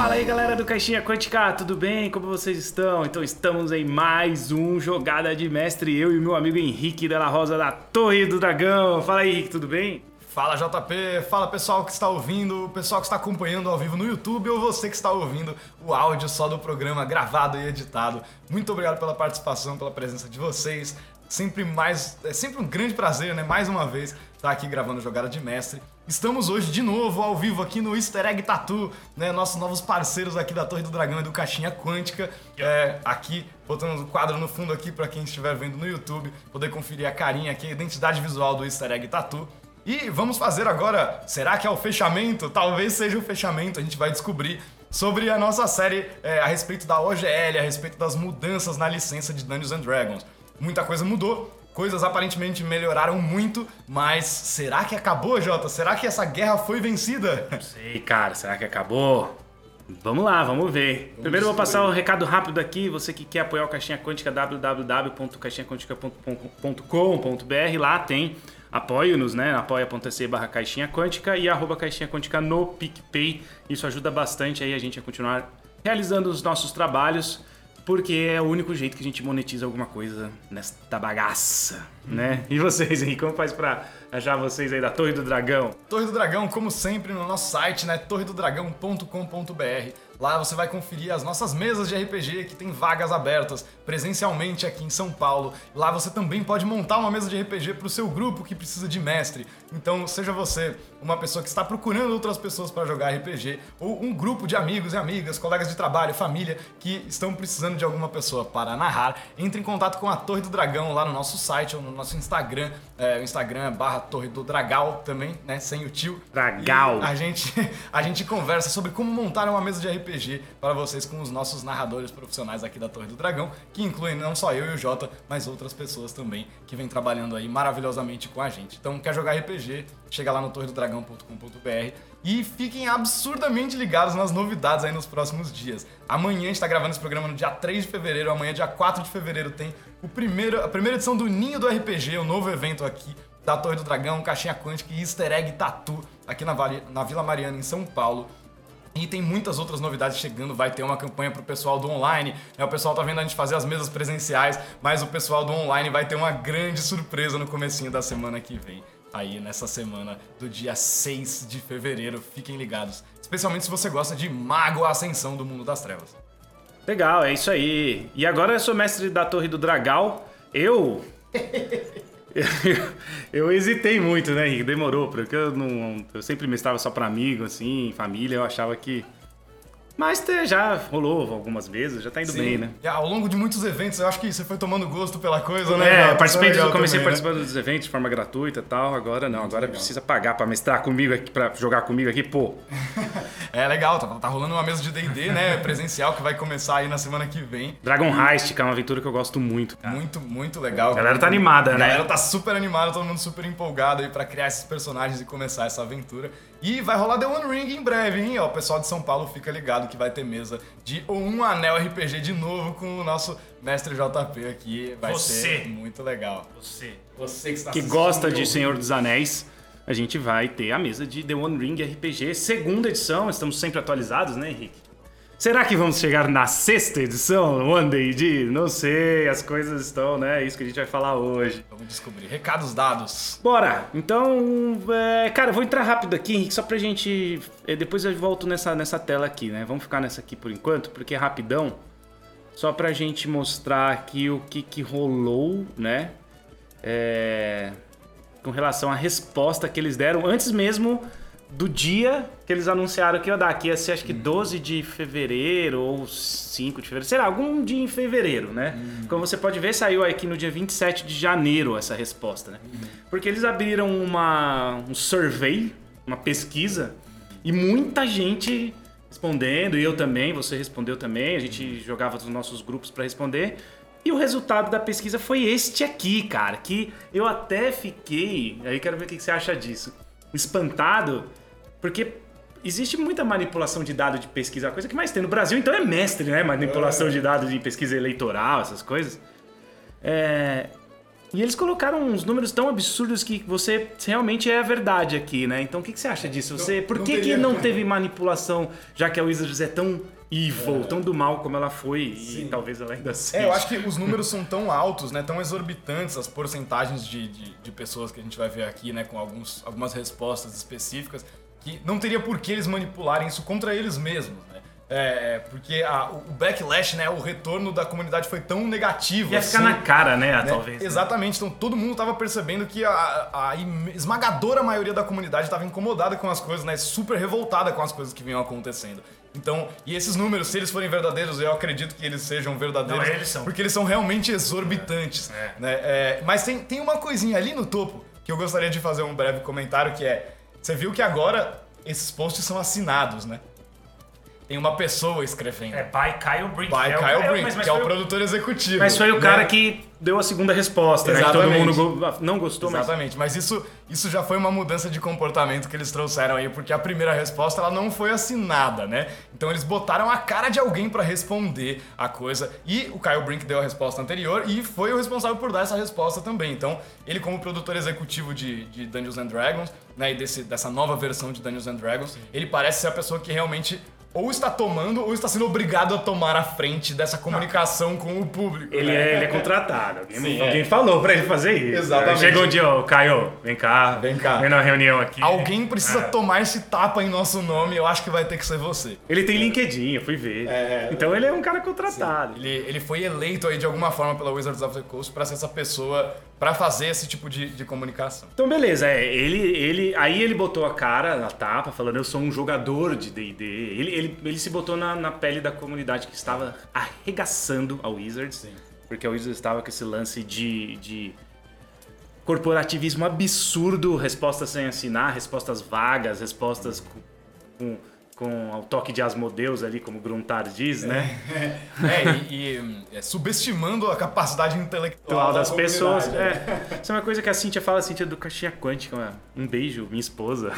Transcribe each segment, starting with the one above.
Fala aí galera do Caixinha Quântica, tudo bem? Como vocês estão? Então estamos em mais um Jogada de Mestre, eu e meu amigo Henrique Della Rosa da Torre do Dragão. Fala aí Henrique, tudo bem? Fala JP, fala pessoal que está ouvindo, pessoal que está acompanhando ao vivo no YouTube ou você que está ouvindo o áudio só do programa gravado e editado. Muito obrigado pela participação, pela presença de vocês. Sempre mais, é sempre um grande prazer, né? Mais uma vez estar aqui gravando Jogada de Mestre. Estamos hoje de novo ao vivo aqui no Easter Egg Tattoo, né? Nossos novos parceiros aqui da Torre do Dragão e do Caixinha Quântica. É, aqui, botando o quadro no fundo aqui para quem estiver vendo no YouTube, poder conferir a carinha aqui, a identidade visual do Easter Egg Tattoo. E vamos fazer agora, será que é o fechamento? Talvez seja o fechamento, a gente vai descobrir sobre a nossa série é, a respeito da OGL, a respeito das mudanças na licença de Dungeons and Dragons. Muita coisa mudou, coisas aparentemente melhoraram muito, mas será que acabou, Jota? Será que essa guerra foi vencida? Não sei, cara, será que acabou? Vamos lá, vamos ver. Vamos Primeiro vou passar o um recado rápido aqui. Você que quer apoiar o Caixinha Quântica, www.caixinhaquântica.com.br. Lá tem apoio-nos, né? apoia.se barra caixinha quântica e arroba caixinha quântica no PicPay. Isso ajuda bastante aí a gente a continuar realizando os nossos trabalhos, porque é o único jeito que a gente monetiza alguma coisa nesta bagaça, né? E vocês aí, como faz pra achar vocês aí da Torre do Dragão? Torre do Dragão, como sempre, no nosso site, né? torredodragão.com.br Lá você vai conferir as nossas mesas de RPG que tem vagas abertas presencialmente aqui em São Paulo. Lá você também pode montar uma mesa de RPG para o seu grupo que precisa de mestre. Então, seja você uma pessoa que está procurando outras pessoas para jogar RPG ou um grupo de amigos e amigas, colegas de trabalho, família que estão precisando de alguma pessoa para narrar, entre em contato com a Torre do Dragão lá no nosso site ou no nosso Instagram, é, o Instagram barra Torre do Dragal também, né, sem o tio. Dragal. E a gente a gente conversa sobre como montar uma mesa de RPG RPG para vocês com os nossos narradores profissionais aqui da Torre do Dragão, que incluem não só eu e o Jota, mas outras pessoas também que vêm trabalhando aí maravilhosamente com a gente. Então, quer jogar RPG? Chega lá no torredodragão.com.br e fiquem absurdamente ligados nas novidades aí nos próximos dias. Amanhã a gente está gravando esse programa no dia 3 de fevereiro, amanhã, dia 4 de fevereiro, tem o primeiro, a primeira edição do Ninho do RPG, o novo evento aqui da Torre do Dragão, Caixinha Quântica e Easter Egg Tatu, aqui na, na Vila Mariana, em São Paulo. E tem muitas outras novidades chegando, vai ter uma campanha pro pessoal do online. Né? O pessoal tá vendo a gente fazer as mesas presenciais, mas o pessoal do online vai ter uma grande surpresa no comecinho da semana que vem. Aí nessa semana do dia 6 de fevereiro, fiquem ligados. Especialmente se você gosta de Mago Ascensão do Mundo das Trevas. Legal, é isso aí. E agora eu sou mestre da Torre do Dragal. Eu eu, hesitei muito, né, Henrique? Demorou, porque eu não. Eu sempre me estava só para amigo, assim, família, eu achava que mas já rolou algumas vezes, já tá indo Sim. bem, né? E ao longo de muitos eventos, eu acho que você foi tomando gosto pela coisa, né? É, participei, eu comecei também, participando né? dos eventos de forma gratuita e tal. Agora não, agora legal. precisa pagar pra mestrar comigo aqui, pra jogar comigo aqui, pô. é legal, tá, tá rolando uma mesa de DD, né? Presencial que vai começar aí na semana que vem. Dragon Heist, que é uma aventura que eu gosto muito. Cara. Muito, muito legal. A galera tá animada, né? A galera tá super animada, todo mundo super empolgado aí pra criar esses personagens e começar essa aventura. E vai rolar The One Ring em breve, hein? Ó, o pessoal de São Paulo fica ligado que vai ter mesa de um anel RPG de novo com o nosso mestre JP aqui. Vai Você. ser muito legal. Você. Você que está Que gosta de Senhor dos Anéis. A gente vai ter a mesa de The One Ring RPG, segunda edição. Estamos sempre atualizados, né, Henrique? Será que vamos chegar na sexta edição, One Day D? Não sei, as coisas estão, né? É isso que a gente vai falar hoje. Vamos descobrir. Recados dados. Bora! Então, é, cara, vou entrar rápido aqui, Henrique, só pra gente. É, depois eu volto nessa, nessa tela aqui, né? Vamos ficar nessa aqui por enquanto, porque é rapidão. Só pra gente mostrar aqui o que, que rolou, né? É, com relação à resposta que eles deram antes mesmo do dia que eles anunciaram que ia dar, que ia ser acho que 12 de fevereiro ou 5 de fevereiro, sei lá, algum dia em fevereiro, né? Uhum. Como você pode ver, saiu aqui no dia 27 de janeiro essa resposta, né? Uhum. Porque eles abriram uma, um survey, uma pesquisa, e muita gente respondendo, e eu também, você respondeu também, a gente jogava nos nossos grupos para responder. E o resultado da pesquisa foi este aqui, cara, que eu até fiquei, aí quero ver o que você acha disso, espantado porque existe muita manipulação de dados de pesquisa, a coisa que mais tem no Brasil, então é mestre, né? Manipulação de dados de pesquisa eleitoral, essas coisas. É... E eles colocaram uns números tão absurdos que você realmente é a verdade aqui, né? Então o que, que você acha disso? Você, por não que, que não teve manipulação, já que a Wizards é tão evil, tão do mal como ela foi e talvez ela ainda seja? É, eu acho que os números são tão altos, né, tão exorbitantes, as porcentagens de, de, de pessoas que a gente vai ver aqui, né, com alguns, algumas respostas específicas, que não teria por que eles manipularem isso contra eles mesmos, né? É, porque a- o backlash, né, o retorno da comunidade foi tão negativo. Ia ficar assim, na cara, né? né? Talvez. né? Exatamente, então todo mundo tava percebendo que a, a esmagadora maioria da comunidade estava incomodada com as coisas, né? Super revoltada com as coisas que vinham acontecendo. Então, e esses números, se eles forem verdadeiros, eu acredito que eles sejam verdadeiros. Não, eles são. Porque eles são realmente exorbitantes. É. Né? É, mas tem, tem uma coisinha ali no topo que eu gostaria de fazer um breve comentário, que é... Você viu que agora esses posts são assinados, né? Tem uma pessoa escrevendo. É by Kyle Brink. By é o- Kyle é, Brink, mas- mas que é o o- produtor executivo. Mas foi o né? cara que deu a segunda resposta, né? Que todo Exatamente. mundo go- não gostou, mas Exatamente, mas isso, isso já foi uma mudança de comportamento que eles trouxeram aí, porque a primeira resposta ela não foi assinada, né? Então eles botaram a cara de alguém pra responder a coisa e o Kyle Brink deu a resposta anterior e foi o responsável por dar essa resposta também. Então ele como produtor executivo de, de Dungeons and Dragons, né, e desse, dessa nova versão de Dungeons and Dragons, ele parece ser a pessoa que realmente ou está tomando ou está sendo obrigado a tomar a frente dessa comunicação com o público. ele né? é, ele é contratado. Alguém, Sim, alguém é. falou pra ele fazer isso. Exatamente. Chegou um dia, ó, Caio, vem cá. Vem cá. Vem na reunião aqui. Alguém precisa É. tomar esse tapa em nosso nome, eu acho que vai ter que ser você. Ele tem LinkedIn, eu fui ver. É. Então ele é um cara contratado. Ele, ele foi eleito aí de alguma forma pela Wizards of the Coast pra ser essa pessoa, pra fazer esse tipo de, de comunicação. Então, beleza, é, ele, ele, aí ele botou a cara na tapa, falando eu sou um jogador de D&D. Ele, ele, ele se botou na, na pele da comunidade que estava arregaçando a Wizards, porque a Wizards estava com esse lance de, de corporativismo absurdo, respostas sem assinar, respostas vagas, respostas com, com, com o toque de Asmodeus ali, como Gruntar diz, né? É, e, e, hum, é, subestimando a capacidade intelectual das pessoas. comunidade, né? É. Isso é uma coisa que a Cintia fala, a Cintia do Caixinha Quântica, um beijo, minha esposa.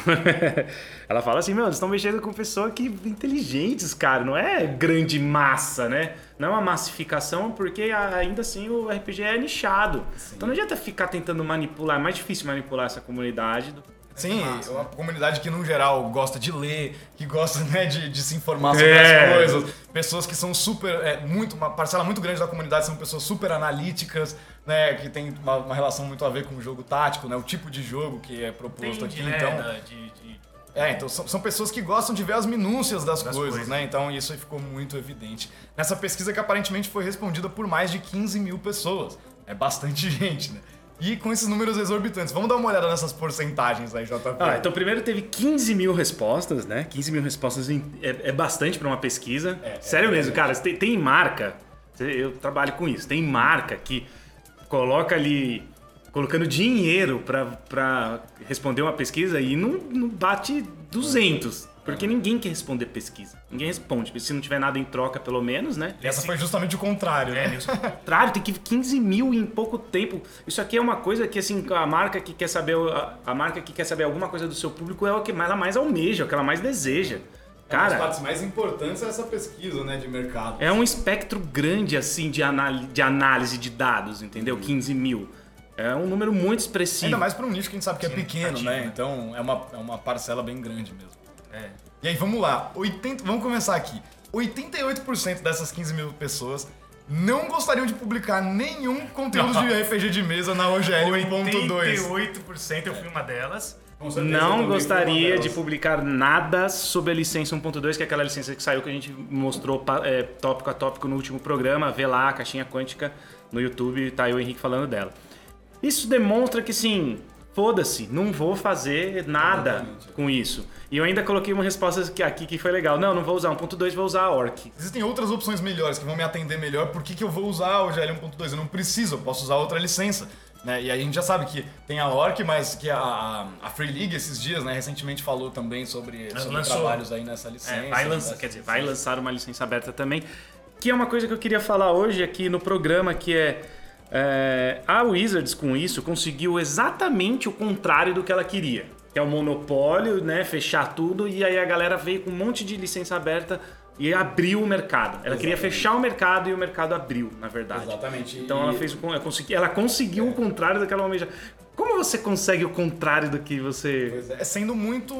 Ela fala assim, meu, eles estão mexendo com pessoas que inteligentes, cara, não é grande massa, né? Não é uma massificação, porque ainda assim o RPG é nichado. Então não adianta ficar tentando manipular, é mais difícil manipular essa comunidade do Sim, uma comunidade que no geral gosta de ler, que gosta né, de, de se informar sobre É. as coisas. Pessoas que são super. É, muito, uma parcela muito grande da comunidade são pessoas super analíticas, né? Que tem uma, uma relação muito a ver com o jogo tático, né? O tipo de jogo que é proposto Entende, aqui. né, Então, de- de- É, então são, são pessoas que gostam de ver as minúcias das, Das coisas, coisas. né? Então isso aí ficou muito evidente. Nessa pesquisa que aparentemente foi respondida por mais de 15 mil pessoas. É bastante gente, né? E com esses números exorbitantes. Vamos dar uma olhada nessas porcentagens aí, JP. Ah, então primeiro teve 15 mil respostas, né? 15 mil respostas é, é bastante pra uma pesquisa. É, é Sério mesmo, verdade. cara. Tem, tem marca, eu trabalho com isso, tem marca que coloca ali, colocando dinheiro pra responder uma pesquisa e não, não bate 200. Porque ninguém quer responder pesquisa. Ninguém responde. Se não tiver nada em troca, pelo menos, né? Essa foi justamente o contrário, É, né? Nilson. contrário, tem que 15 mil em pouco tempo. Isso aqui é uma coisa que, assim, a marca que quer saber, a, a marca que quer saber alguma coisa do seu público é o que ela mais almeja, é o que ela mais deseja. Cara, mais importantes é essa pesquisa, né, de mercado. é um espectro grande, assim, de, de análise de dados, entendeu? 15 mil. É um número muito expressivo. Ainda mais para um nicho que a gente sabe que é pequeno, né? né? Então é uma, é uma parcela bem grande mesmo. É. E aí, vamos lá. 80, vamos começar aqui. 88% dessas 15 mil pessoas não gostariam de publicar nenhum conteúdo de RPG de mesa na OGL 1.2. 88% eu fui uma delas. Não gostaria de publicar nada sobre a licença 1.2, que é aquela licença que saiu que a gente mostrou é, tópico a tópico no último programa. Vê lá a caixinha quântica no YouTube, tá aí o Henrique falando dela. Isso demonstra que, sim, foda-se, não vou fazer nada Exatamente. com isso. E eu ainda coloquei uma resposta aqui- aqui que foi legal. Não, não vou usar 1.2, vou usar a Orc. Existem outras opções melhores que vão me atender melhor. Por que, que eu vou usar o GL 1.2? Eu não preciso, eu posso usar outra licença. Né? E aí a gente já sabe que tem a Orc, mas que a, a, Free League esses dias, né, recentemente falou também sobre, sobre lançou. trabalhos aí nessa licença. É, vai lançar, quer dizer, vai lançar uma licença aberta também. Que é uma coisa que eu queria falar hoje aqui no programa, que é, é, a Wizards com isso conseguiu exatamente o contrário do que ela queria. Que é o monopólio, né? Fechar tudo, e aí a galera veio com um monte de licença aberta e abriu o mercado. Ela queria fechar o mercado e o mercado abriu, na verdade. Exatamente. Então ela fez ela consegui- ela conseguiu o contrário daquela almeja. Como você consegue o contrário do que você Pois é, sendo muito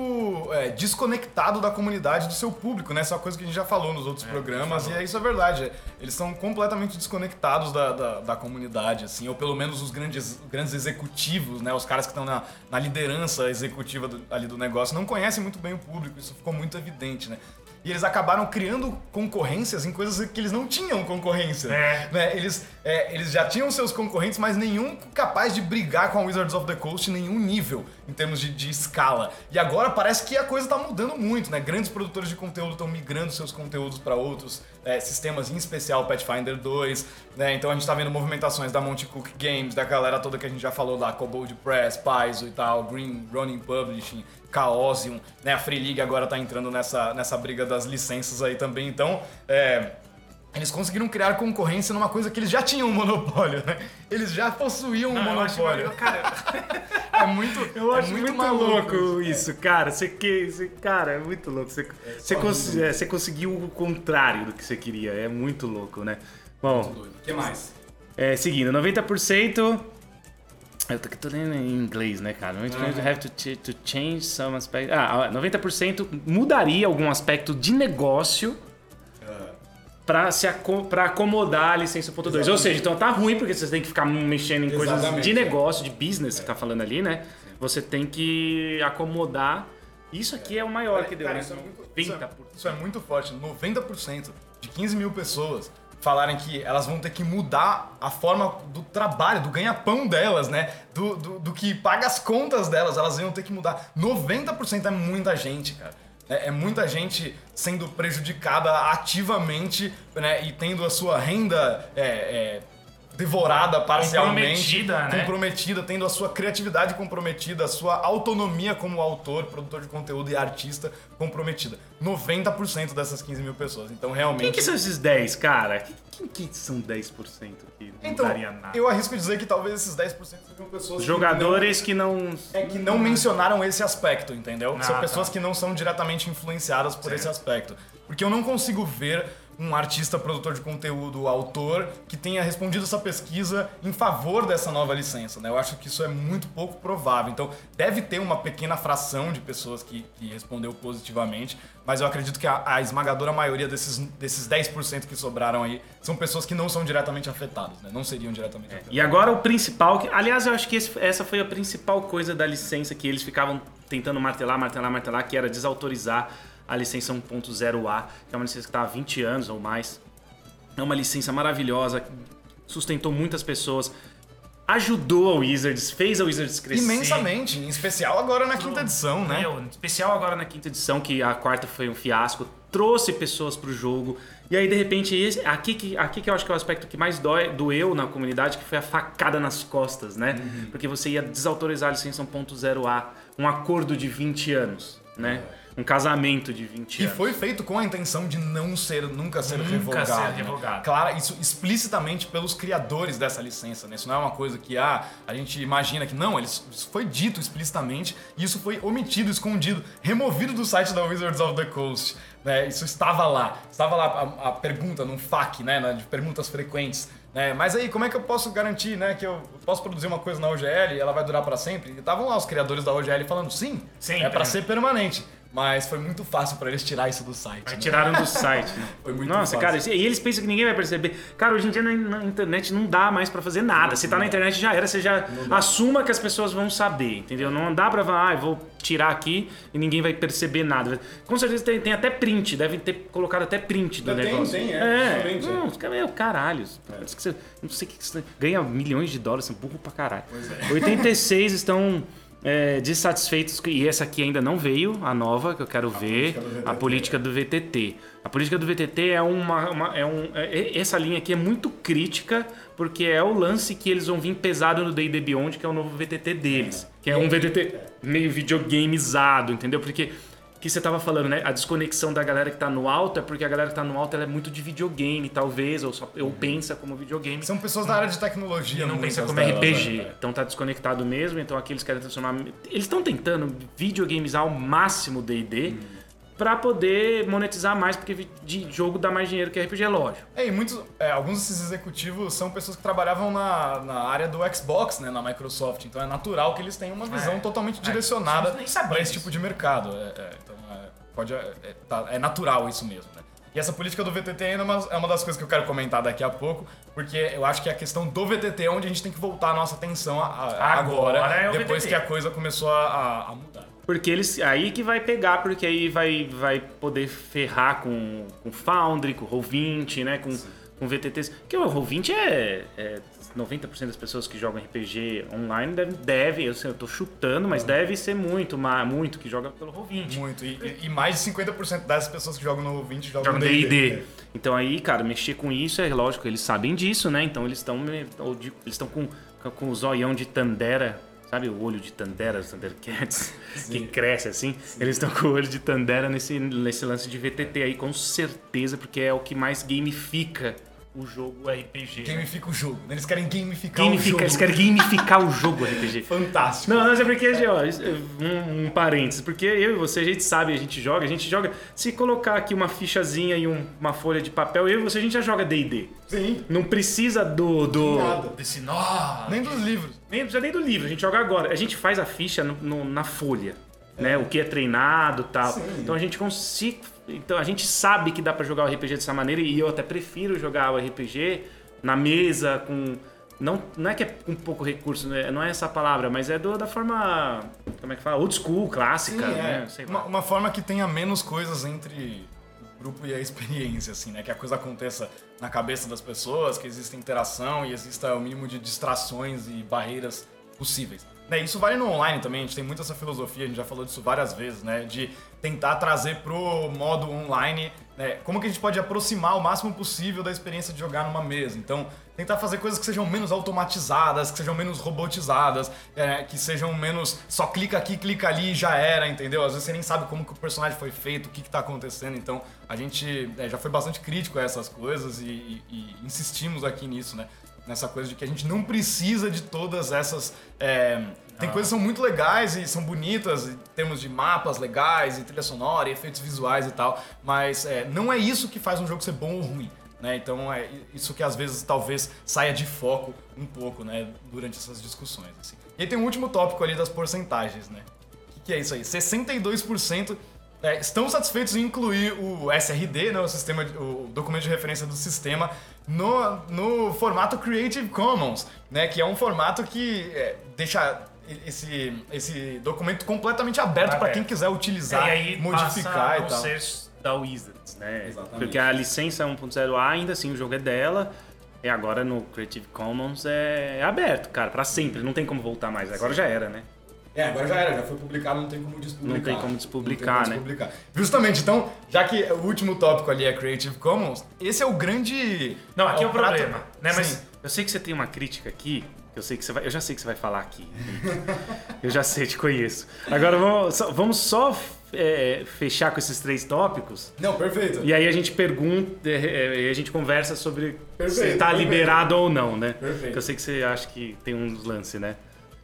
é, desconectado da comunidade do seu público, né? Essa é uma coisa que a gente já falou nos outros programas, e é isso é verdade. é, Eles são completamente desconectados da, da, da comunidade, assim, ou pelo menos os grandes, grandes executivos, né? Os caras que estão na, na liderança executiva do- ali do negócio não conhecem muito bem o público, isso ficou muito evidente, né? E eles acabaram criando concorrências em coisas que eles não tinham concorrência. É. né? Eles, é, eles já tinham seus concorrentes, mas nenhum capaz de brigar com a Wizards of the Coast em nenhum nível, em termos de, de escala. E agora parece que a coisa tá mudando muito, né? Grandes produtores de conteúdo estão migrando seus conteúdos para outros é, sistemas, em especial Pathfinder 2, né? Então a gente tá vendo movimentações da Monte Cook Games, da galera toda que a gente já falou lá, Kobold Press, Paizo e tal, Green Running Publishing, Chaosium, né? A Free League agora tá entrando nessa, nessa briga das licenças aí também, então... É, eles conseguiram criar concorrência numa coisa que eles já tinham um monopólio, né? Eles já possuíam um Não, eu acho, monopólio. cara, É muito, Eu é acho muito, maluco louco isso. isso, cara. Você que, você- cara, é muito louco. Você, você, só cons- é, você conseguiu o contrário do que você queria. É muito louco, né? Bom, O que mais? é, seguindo, 90%. Eu tô, tô lendo em inglês, né, cara? 90% have to, ch- to change some aspect. Ah, ó, 90% mudaria algum aspecto de negócio pra, se aco pra acomodar a licença 1.2. Ou seja, então tá ruim porque você tem que ficar mexendo em coisas Exatamente, de é. negócio, de business, que tá falando ali, né? Você tem que acomodar. Isso aqui é o maior que deu, Cara, né? isso é muito, é- 90%. isso é muito forte. 90% de 15 mil pessoas falarem que elas vão ter que mudar a forma do trabalho, do ganha-pão delas, né? Do, do, do que paga as contas delas, elas iam ter que mudar. 90% é muita gente, cara. É, é muita gente sendo prejudicada ativamente né? e tendo a sua renda é, é, devorada parcialmente. Comprometida, né? comprometida, tendo a sua criatividade comprometida, a sua autonomia como autor, produtor de conteúdo e artista comprometida. 90% dessas 15 mil pessoas. Então, realmente. Quem que são esses 10, cara? Quem que são 10% que não Então, daria nada? eu arrisco dizer que talvez esses 10% sejam pessoas Jogadores que não. é que não mencionaram esse aspecto, entendeu? Ah, São tá. pessoas que não são diretamente influenciadas por esse aspecto. Porque eu não consigo ver um artista, produtor de conteúdo, autor, que tenha respondido essa pesquisa em favor dessa nova licença, né? Eu acho que isso é muito pouco provável. Então, deve ter uma pequena fração de pessoas que, que respondeu positivamente, mas eu acredito que a, a esmagadora maioria desses, desses 10% que sobraram aí são pessoas que não são diretamente afetadas, né? Não seriam diretamente afetadas. E agora o principal, que, aliás, eu acho que esse- essa foi a principal coisa da licença que eles ficavam tentando martelar, martelar, martelar, que era desautorizar a licença 1.0A, que é uma licença que está há 20 anos ou mais. É uma licença maravilhosa, sustentou muitas pessoas, ajudou a Wizards, fez a Wizards crescer. Imensamente, em especial agora na quinta edição, né? Meu, em especial agora na quinta edição, que a quarta foi um fiasco, trouxe pessoas pro jogo. E aí, de repente, esse, aqui, que, aqui que eu acho que é o aspecto que mais dói, doeu na comunidade, que foi a facada nas costas, né? Uhum. Porque você ia desautorizar a licença 1.0A, um acordo de 20 anos, né? Um casamento de 20 Que anos. foi feito com a intenção de não ser, nunca ser Nunca revogado. ser né? revogado. Claro, isso explicitamente pelos criadores dessa licença, né? Isso não é uma coisa que ah, a gente imagina que não, eles, isso foi dito explicitamente e isso foi omitido, escondido, removido do site da Wizards of the Coast. Né? Isso estava lá. Estava lá a, a pergunta num FAQ, né? De perguntas frequentes. Né? Mas aí, como é que eu posso garantir né, que eu posso produzir uma coisa na OGL e ela vai durar para sempre? E estavam lá os criadores da OGL falando sim, Sim, é para ser permanente. Mas foi muito fácil para eles tirar isso do site. Né? tiraram do site. né? Foi muito Nossa, fácil. cara, e eles pensam que ninguém vai perceber. Cara, hoje em dia na, internet não dá mais pra fazer nada. Se tá na internet já era, você já assuma que as pessoas vão saber, entendeu? Não dá pra falar, ah, eu vou tirar aqui e ninguém vai perceber nada. Com certeza tem, tem até print, devem ter colocado até print do Tem, negócio. tem, é, é. Não, é. os caras, meu, caralho. Você, não sei o que você ganha milhões de dólares, você é burro pra caralho. é. 86 estão é, dissatisfeitos, e essa aqui ainda não veio, a nova, que eu quero ver, política a política do VTT. A política do VTT é uma, uma- é um, é- essa linha aqui é muito crítica porque é o lance que eles vão vir pesado no D&D Beyond, que é o novo VTT deles, que é um VTT meio videogameizado, entendeu? Porque que você tava falando, né? A desconexão da galera que tá no alto é porque a galera que tá no alto ela é muito de videogame, talvez, ou, só, ou pensa como videogame. São pessoas da área de tecnologia, E não pensa como delas, RPG. né? Então tá desconectado mesmo, então aqui eles querem transformar. Eles estão tentando videogameizar ao máximo o DD pra poder monetizar mais, porque de jogo dá mais dinheiro que RPG, lógico. É, e muitos, é, alguns desses executivos são pessoas que trabalhavam na, na área do Xbox, né, na Microsoft. Então é natural que eles tenham uma visão É. totalmente É, direcionada para esse tipo de mercado. É, é, então é, pode, é, é, tá- é natural isso mesmo, né? E essa política do VTT ainda é uma, é uma das coisas que eu quero comentar daqui a pouco, porque eu acho que a questão do VTT é onde a gente tem que voltar a nossa atenção a- a- agora, Agora é depois VTT. que a coisa começou a- a mudar. Porque eles. Aí que vai pegar, porque aí vai, vai poder ferrar com, com Foundry, com Roll20, né? Com, com VTTs. Porque o Roll20 é, é 90% das pessoas que jogam RPG online deve, deve eu, sei, eu tô chutando, mas deve ser muito, muito que joga pelo Roll20. Muito. E, e- mais de 50% das pessoas que jogam no 20 jogam Jogam no D&D. Então aí, cara, mexer com isso é lógico, eles sabem disso, né? Então eles estão eles estão com, com o zoião de Tandera, sabe o olho de Tandera, os Thundercats, que cresce assim. Eles estão com o olho de Tandera nesse, nesse lance de VTT aí, com certeza, porque é o que mais gamifica o jogo RPG. né? Gamifica o jogo. Eles querem gamificar o Gamifica, jogo. eles querem gamificar o jogo RPG. Fantástico. Não, mas é porque, ó, um, um parênteses, porque eu e você, a gente sabe, a gente joga, a gente joga. Se colocar aqui uma fichazinha e um- uma folha de papel, eu e você, a gente já joga DD. Sim. Não precisa do. do Nada. Desse nó. Nem dos livros. nem precisa nem do livro, a gente joga agora. A gente faz a ficha no- no- na folha. Né, o que é treinado e tal. Sim. Então a gente consegue. Então a gente sabe que dá pra jogar o RPG dessa maneira e eu até prefiro jogar o RPG na mesa com. Não, não é que é com pouco recurso, né? não é essa palavra, mas é do- da forma. Como é que fala? Old school, clássica, Sim, né? é. Uma, uma forma que tenha menos coisas entre o grupo e a experiência, assim, né? Que a coisa aconteça na cabeça das pessoas, que exista interação e exista o mínimo de distrações e barreiras possíveis. Né, isso vale no online também, a gente tem muito essa filosofia, a gente já falou disso várias vezes, né? De tentar trazer pro modo online, né? Como que a gente pode aproximar o máximo possível da experiência de jogar numa mesa. Então, tentar fazer coisas que sejam menos automatizadas, que sejam menos robotizadas, é, que sejam menos só clica aqui, clica ali e já era, entendeu? Às vezes você nem sabe como que o personagem foi feito, o que, que tá acontecendo. Então, a gente é, já foi bastante crítico a essas coisas e, e- e insistimos aqui nisso, né? Nessa coisa de que a gente não precisa de todas essas. é, tem coisas que são muito legais e são bonitas, em termos de mapas legais, e trilha sonora, e efeitos visuais e tal, mas é, não é isso que faz um jogo ser bom ou ruim. Né? Então é isso que às vezes talvez saia de foco um pouco né? durante essas discussões. Assim. E aí tem um último tópico ali das porcentagens. Né? O que, que é isso aí? 62% é, estão satisfeitos em incluir o SRD, né, o, sistema, o documento de referência do sistema, no, no formato Creative Commons, né, que é um formato que é, deixa esse, esse documento completamente aberto para quem quiser utilizar, e aí passa modificar a e tal. ser da Wizards, né? Exatamente. Porque a licença 1.0A ainda assim o jogo é dela. E agora no Creative Commons é aberto, cara, pra sempre. Não tem como voltar mais. Agora já era, né? É, agora já era, já foi publicado, não tem como despublicar. Não tem como despublicar, Não tem né? como despublicar. Justamente, então, já que o último tópico ali é Creative Commons, esse é o grande... Não, aqui é o prato- problema, né? Mas Sim. Eu sei que você tem uma crítica aqui. Eu sei que você vai. Eu já sei que você vai falar aqui. eu já sei, te conheço. Agora vamos só, vamos só é, fechar com esses três tópicos. Não, perfeito. E aí a gente pergunta, é, é, e a gente conversa sobre se Perfeito, tá perfeito. liberado ou não, né? Perfeito. Porque Eu sei que você acha que tem uns lances, né?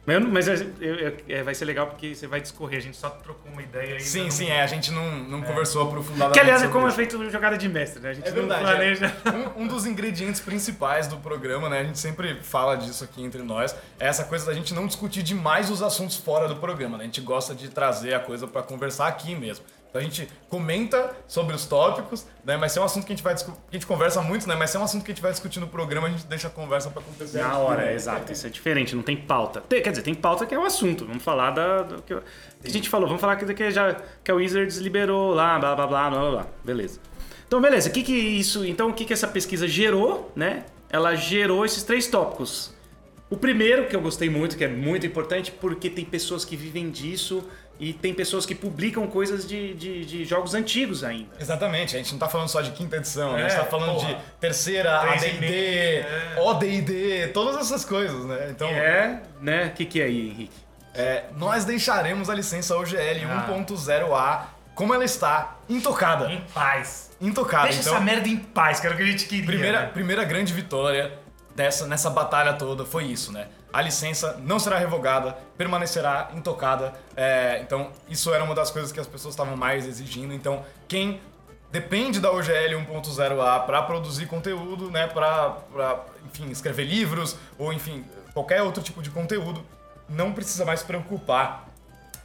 Mas, eu não- mas eu- eu- é, vai ser legal porque você vai discorrer. a gente só trocou uma ideia aí. Sim, sim, é, a gente não, não conversou aprofundadamente Que aliás é como é feito jogada de mestre, né? A gente É não verdade. planeja. é. Um, um dos ingredientes principais do programa, né? A gente sempre fala disso aqui entre nós. É essa coisa da gente não discutir demais os assuntos fora do programa, né? A gente gosta de trazer a coisa pra conversar aqui mesmo. Então a gente comenta sobre os tópicos, né? Mas se é um assunto que a gente vai que a gente conversa muito, né? Mas se é um assunto que a gente vai discutir no programa, a gente deixa a conversa pra acontecer. Na hora, é, exato. Isso é diferente, não tem pauta. Tem- quer dizer, tem pauta que é o assunto. Vamos falar da, do que, a gente falou. Vamos falar que, que, já, que a Wizards liberou lá, blá blá blá blá blá. blá. Beleza. Então, beleza. O que que isso. Então, o que que essa pesquisa gerou, né? Ela gerou esses três tópicos. O primeiro, que eu gostei muito, que é muito importante, porque tem pessoas que vivem disso e tem pessoas que publicam coisas de, de, de jogos antigos ainda. Exatamente, a gente não tá falando só de quinta edição, né? a gente É, tá falando porra. de terceira, AD&D, é. OD&D, todas essas coisas, né? Então, é, né? O que que é aí, Henrique? é, nós deixaremos a licença OGL Ah. 1.0A como ela está, intocada. Em paz. Intocada, Deixa então... essa merda em paz, que era o que a gente queria. Primeira, né? primeira grande vitória dessa, nessa batalha toda foi isso, né? A licença não será revogada, permanecerá intocada. É, então, isso era uma das coisas que as pessoas estavam mais exigindo. Então, quem depende da OGL 1.0A para produzir conteúdo, né, para, enfim, escrever livros ou, enfim, qualquer outro tipo de conteúdo, não precisa mais se preocupar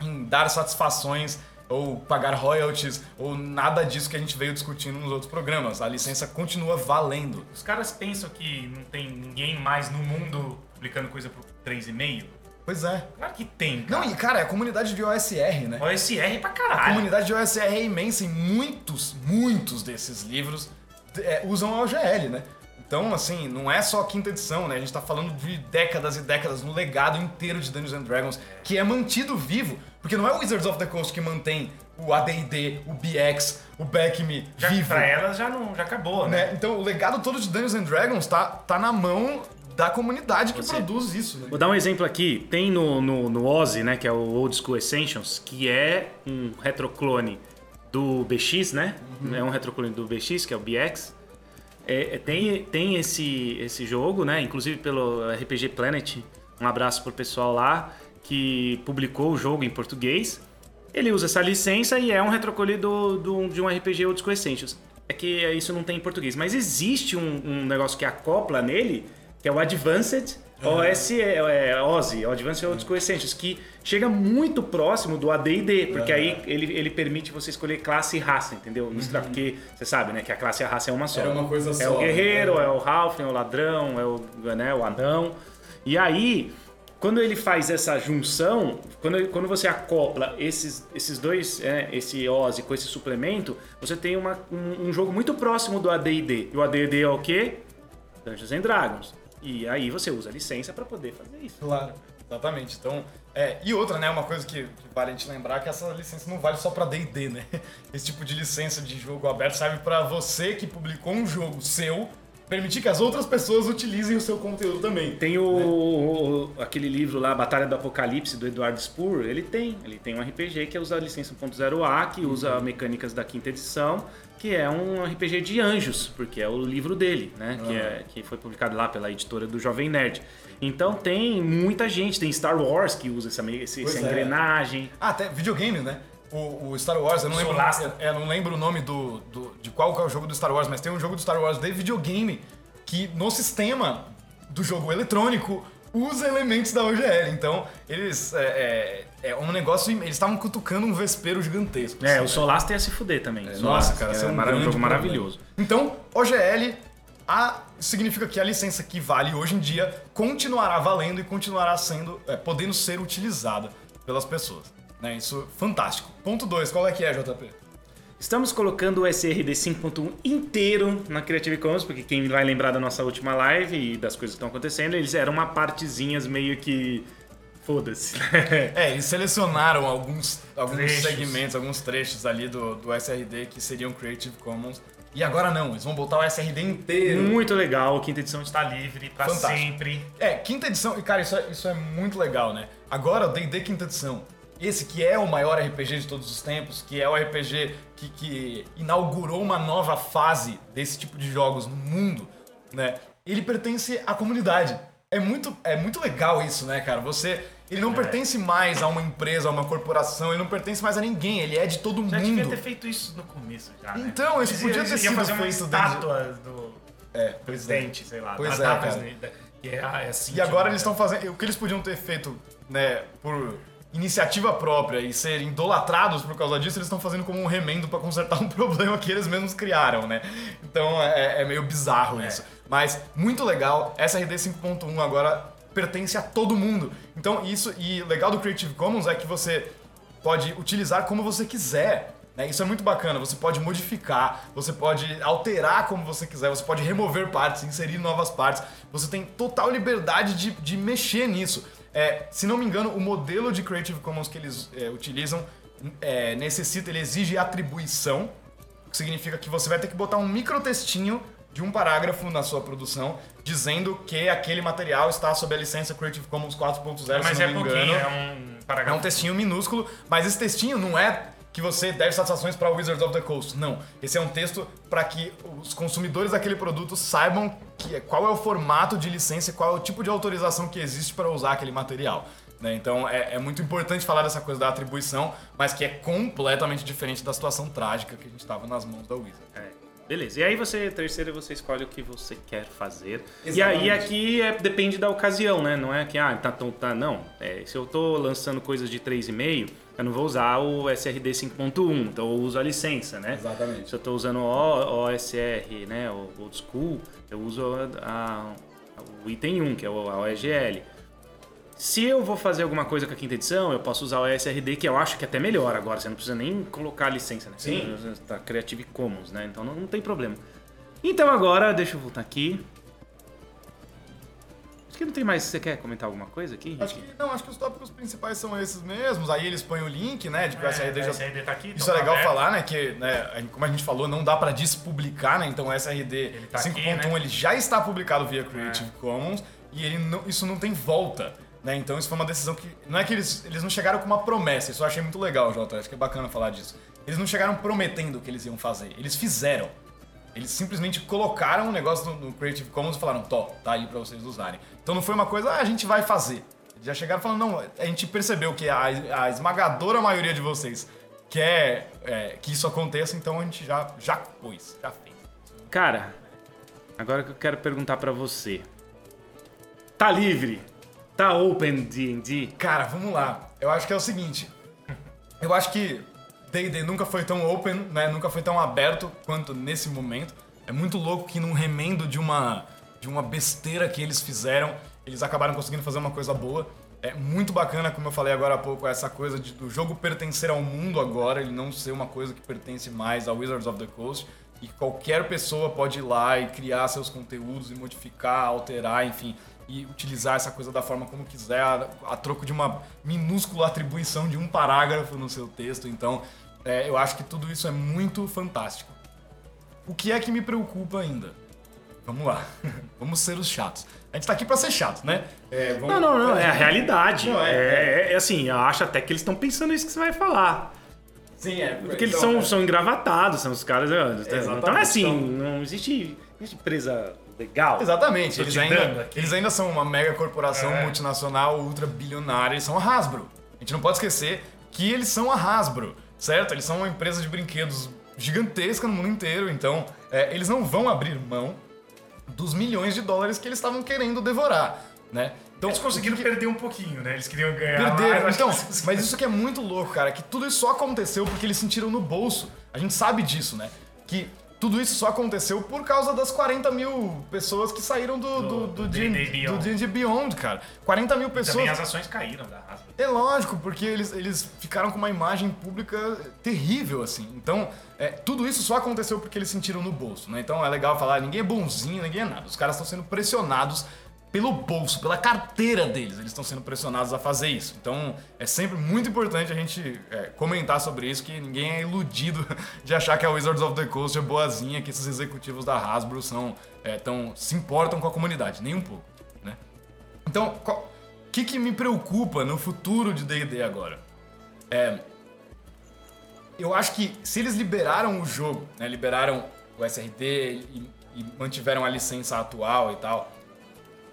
em dar satisfações ou pagar royalties ou nada disso que a gente veio discutindo nos outros programas. A licença continua valendo. Os caras pensam que não tem ninguém mais no mundo publicando coisa por 3,5? Pois é. Claro que tem, cara. Não, e cara, é a comunidade de OSR, né? OSR pra A caralho. comunidade de OSR é imensa e muitos, muitos desses livros é, usam a OGL, né? Então, assim, não é só a quinta edição, né? A gente tá falando de décadas e décadas no legado inteiro de Dungeons and Dragons, que é mantido vivo, porque não é o Wizards of the Coast que mantém o AD&D, o BX, o Back Me Já vivo, pra elas já, não, já acabou, né? né? Então, o legado todo de Dungeons and Dragons tá, tá na mão da comunidade que Você- produz isso, né? Vou dar um exemplo aqui. Tem no, no, no Ozzy, né? Que é o Old School Essentials, que é um retroclone do BX, né? É um retroclone do BX, que é o BX. É, é, tem tem esse, esse jogo, né? Inclusive pelo RPG Planet. Um abraço pro pessoal lá que publicou o jogo em português. Ele usa essa licença e é um retroclone do, do- de um RPG Old School Essentials. É que isso não tem em português. Mas existe um, um negócio que acopla nele, que é o Advanced OS, é, é, Ozzy, o Advanced Old School Essentials, que chega muito próximo do AD&D, porque aí ele, ele permite você escolher classe e raça, entendeu? Misturar, Porque você sabe, né, que a classe e a raça é uma só. Era uma coisa É só, o guerreiro, né? é o Halfling, é o ladrão, é o, né, o anão. E aí, quando ele faz essa junção, quando, ele- quando você acopla esses, esses dois, é, esse Ozzy com esse suplemento, você tem uma- um, um jogo muito próximo do AD&D. E o AD&D é o quê? Dungeons and Dragons. E aí você usa a licença para poder fazer isso. Claro, exatamente. Então, é, e outra, né, uma coisa que, que vale a gente lembrar é que essa licença não vale só pra D&D, né? Esse tipo de licença de jogo aberto serve pra você que publicou um jogo seu permitir que as outras pessoas utilizem o seu conteúdo também. Tem o, o- aquele livro lá, Batalha do Apocalipse, do Eduardo Spoor, ele tem. Ele tem um RPG que usa a licença 1.0A, que usa mecânicas da quinta edição, que é um RPG de anjos, porque é o livro dele, né? Que, é, que foi publicado lá pela editora do Jovem Nerd. Então tem muita gente, tem Star Wars que usa essa, Pois essa é. engrenagem. Ah, até videogame, né? O, o Star Wars, eu não lembro, eu, eu não lembro o nome do, do- de qual é o jogo do Star Wars, mas tem um jogo do Star Wars de videogame que no sistema do jogo eletrônico usa elementos da OGL. Então, eles. É, é, é um negócio. Eles estavam cutucando um vespeiro gigantesco. É, assim, o Solasta ia se fuder também. Nossa, Solasta, cara, isso é um, grande jogo maravilhoso. Então, OGL a, significa que a licença que vale hoje em dia continuará valendo e continuará sendo, é, podendo ser utilizada pelas pessoas. Né? Isso é fantástico. Ponto 2, qual é que é, JP? Estamos colocando o SRD 5.1 inteiro na Creative Commons, porque quem vai lembrar da nossa última live e das coisas que estão acontecendo, eles eram uma partezinhas meio que. Foda-se. É, eles selecionaram alguns, alguns Trechos. segmentos, alguns trechos ali do, do SRD que seriam Creative Commons. E agora não, eles vão botar o SRD inteiro. Muito legal, a quinta edição está Tá livre Fantástico. sempre. É, quinta edição, e cara, isso é, isso é muito legal, né? Agora, o D&D quinta edição, esse que é o maior RPG de todos os tempos, que é o RPG que, que inaugurou uma nova fase desse tipo de jogos no mundo, né? Ele pertence à comunidade. É muito, é muito legal isso, né, cara? Você... Ele não pertence mais a uma empresa, a uma corporação, ele não pertence mais a ninguém, ele é de todo Já devia mundo. ter feito isso no começo já, né? Então, isso podia ter sido fazer feito desde- estátua do É, é. presidente, sei lá. Pois é, presidente, Que é, é assim. E agora tipo, eles estão fazendo. O que eles podiam ter feito, né, por iniciativa própria e serem idolatrados por causa disso, eles estão fazendo como um remendo pra consertar um problema que eles mesmos criaram, né? Então é, é meio bizarro isso. Mas muito legal, SRD 5.1 agora pertence a todo mundo. Então isso, e legal do Creative Commons é que você pode utilizar como você quiser. Né? Isso é muito bacana. Você pode modificar, você pode alterar como você quiser, você pode remover partes, inserir novas partes. Você tem total liberdade de, de mexer nisso. É, se não me engano, o modelo de Creative Commons que eles é, utilizam é, necessita, ele exige atribuição, o que significa que você vai ter que botar um microtextinho de um parágrafo na sua produção dizendo que aquele material está sob a licença Creative Commons 4.0, Mas se é não me pouquinho, engano. é um É parágrafo. um textinho minúsculo, mas esse textinho não é que você deve satisfações para Wizards of the Coast. Não. Esse é um texto para que os consumidores daquele produto saibam que, qual é o formato de licença, qual é o tipo de autorização que existe para usar aquele material. Né? Então é, é, muito importante falar dessa coisa da atribuição, mas que é completamente diferente da situação trágica que a gente estava nas mãos da Wizard. É. Beleza. E aí você, terceiro, você escolhe o que você quer fazer. Exatamente. E aí aqui é, depende da ocasião, né? Não é que, ah, tá, tá, tá não. É, se eu tô lançando coisas de 3,5, eu não vou usar o SRD 5.1, então eu uso a licença, né? Exatamente. Se eu tô usando o OSR, né, o Old School, eu uso a, a, o item 1, que é o, a OEGL. Se eu vou fazer alguma coisa com a quinta edição, eu posso usar o SRD, que eu acho que é até melhor agora. Você não precisa nem colocar a licença, né? Sim. Você tá Creative Commons, né? Então não, não tem problema. Então agora, deixa eu voltar aqui. Acho que não tem mais. Você quer comentar alguma coisa aqui? Acho que, não, acho que os tópicos principais são esses mesmos. Aí eles põem o link, né? De que o É, SRD o já. SRD tá aqui, Isso então é tá legal aberto. falar, né? Que, né, como a gente falou, não dá pra despublicar, né? Então o SRD tá 5.1 aqui, né? ele já está publicado via Creative É. Commons e ele não- isso não tem volta. Né? Então isso foi uma decisão que. Não é que eles, eles não chegaram com uma promessa, isso eu achei muito legal, Jota. Acho que é bacana falar disso. Eles não chegaram prometendo o que eles iam fazer, eles fizeram. Eles simplesmente colocaram o negócio no, no Creative Commons e falaram, Tó, tá aí pra vocês usarem. Então não foi uma coisa, ah, a gente vai fazer. Eles já chegaram falando, não, a gente percebeu que a, a esmagadora maioria de vocês quer é, que isso aconteça, então a gente já, já pôs, já fez. Cara, agora que eu quero perguntar pra você. Tá livre? Tá open D&D? Cara, vamos lá. Eu acho que é o seguinte. Eu acho que D&D nunca foi tão open, né? Nunca foi tão aberto quanto nesse momento. É muito louco que num remendo de uma de uma besteira que eles fizeram, eles acabaram conseguindo fazer uma coisa boa. É muito bacana, como eu falei agora há pouco, essa coisa de, do jogo pertencer ao mundo agora, ele não ser uma coisa que pertence mais a Wizards of the Coast. E qualquer pessoa pode ir lá e criar seus conteúdos e modificar, alterar, enfim, e utilizar essa coisa da forma como quiser, a, a troco de uma minúscula atribuição de um parágrafo no seu texto. Então, é, eu acho que tudo isso é muito fantástico. O que é que me preocupa ainda? Vamos lá, vamos ser os chatos. A gente tá aqui pra ser chato, né? É, vamos- Não, não, não. É a realidade. Não, é- é, é assim, eu acho até que eles estão pensando isso que você vai falar. Sim, é. Porque eles então, são, é. são engravatados, são os caras. Então é assim, então- não existe, existe empresa legal. Exatamente, eles ainda, eles ainda são uma mega corporação É. multinacional ultra bilionária, eles são a Hasbro. A gente não pode esquecer que eles são a Hasbro, certo? Eles são uma empresa de brinquedos gigantesca no mundo inteiro, então é, eles não vão abrir mão dos milhões de dólares que eles estavam querendo devorar, né? Então, Eles conseguiram que- perder um pouquinho, né? Eles queriam ganhar Perderam. mais. Então, eles mas isso que é muito louco, cara, que tudo isso só aconteceu porque eles sentiram no bolso. A gente sabe disso, né? Que tudo isso só aconteceu por causa das 40 mil pessoas que saíram do, do, Do- do, D&D Beyond. D&D Beyond, cara. 40 mil pessoas. Também as ações caíram da Hasbro. É lógico, porque eles, eles ficaram com uma imagem pública terrível, assim. Então, é, tudo isso só aconteceu porque eles sentiram no bolso, né? Então é legal falar, ninguém é bonzinho, ninguém é nada. Os caras estão sendo pressionados pelo bolso, pela carteira deles. Eles estão sendo pressionados a fazer isso. Então, é sempre muito importante a gente é, comentar sobre isso, que ninguém é iludido de achar que a Wizards of the Coast é boazinha, que esses executivos da Hasbro são, é, tão, se importam com a comunidade. Nem um pouco, né? Então, o que, que me preocupa no futuro de D&D agora? É, eu acho que se eles liberaram o jogo, né, liberaram o SRD e, e mantiveram a licença atual e tal,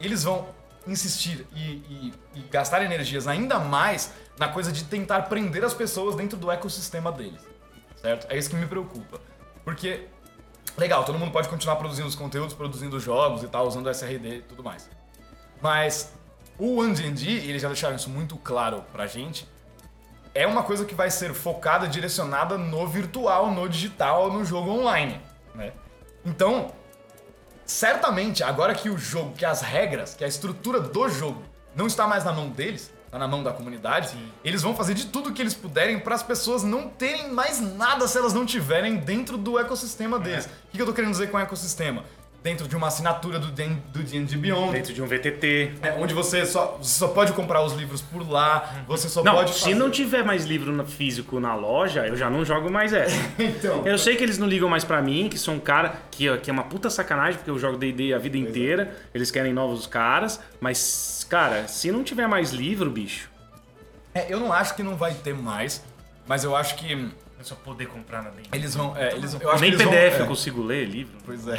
eles vão insistir e, e- e gastar energias ainda mais na coisa de tentar prender as pessoas dentro do ecossistema deles, certo? É isso que me preocupa, porque legal, todo mundo pode continuar produzindo os conteúdos, produzindo os jogos e tal, usando SRD e tudo mais. Mas o OneD, e eles já deixaram isso muito claro pra gente, é uma coisa que vai ser focada, direcionada no virtual, no digital, no jogo online, né? Então, certamente, agora que o jogo, que as regras, que a estrutura do jogo não está mais na mão deles, está na mão da comunidade, eles vão fazer de tudo que eles puderem para as pessoas não terem mais nada se elas não tiverem dentro do ecossistema deles. O que que eu tô querendo dizer com ecossistema? Dentro de uma assinatura do D- do D&D Beyond, Dentro de um VTT. né, onde você só, você só pode comprar os livros por lá, você só Não, pode se fazer- não tiver mais livro físico na loja, eu já não jogo mais essa. Então. Eu sei que eles não ligam mais pra mim, que sou um cara que, que é uma puta sacanagem, porque eu jogo D&D a vida inteira, eles querem novos caras, mas, cara, se não tiver mais livro, bicho... É, eu não acho que não vai ter mais, mas eu acho que pessoa poder comprar na. Eles vão. É, eles, eu acho Nem que eles PDF vão, eu é. consigo ler livro. Pois é.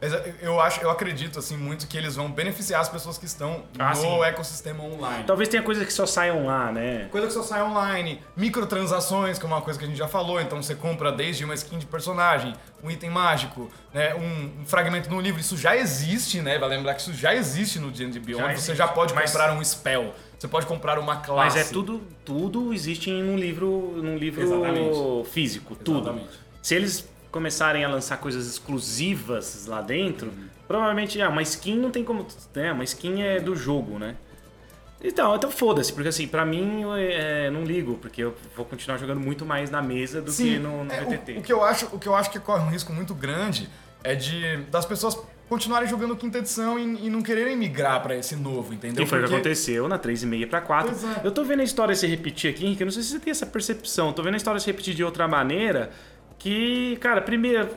Mas eu- acho, eu acredito assim muito que eles vão beneficiar as pessoas que estão Ah, no sim. ecossistema online. Talvez tenha coisas que só saiam lá, né? Coisa que só sai online, microtransações, que é uma coisa que a gente já falou, então você compra desde uma skin de personagem, um item mágico, né, um, um fragmento no livro, isso já existe, né? Vai lembrar que isso já existe no D&D Beyond, Já você já pode mas- comprar um spell, você pode comprar uma Mas classe. é tudo, tudo existe em um livro, num livro Exatamente. físico, tudo. Exatamente. Se eles começarem a lançar coisas exclusivas lá dentro, provavelmente, ah, uma skin não tem como, né? Uma skin é do jogo, né? Então, então foda-se, porque assim, pra mim, eu é, não ligo, porque eu vou continuar jogando muito mais na mesa do que no, no é, VTT. O, o que eu acho, o que eu acho que corre um risco muito grande é de das pessoas continuarem jogando quinta edição e, e não quererem migrar pra esse novo, entendeu? Que foi o que Porque- aconteceu na 3,5 para 4. Pois é. Eu tô vendo a história se repetir aqui, Henrique. Eu não sei se você tem essa percepção. Tô vendo a história se repetir de outra maneira. Que, cara, primeiro,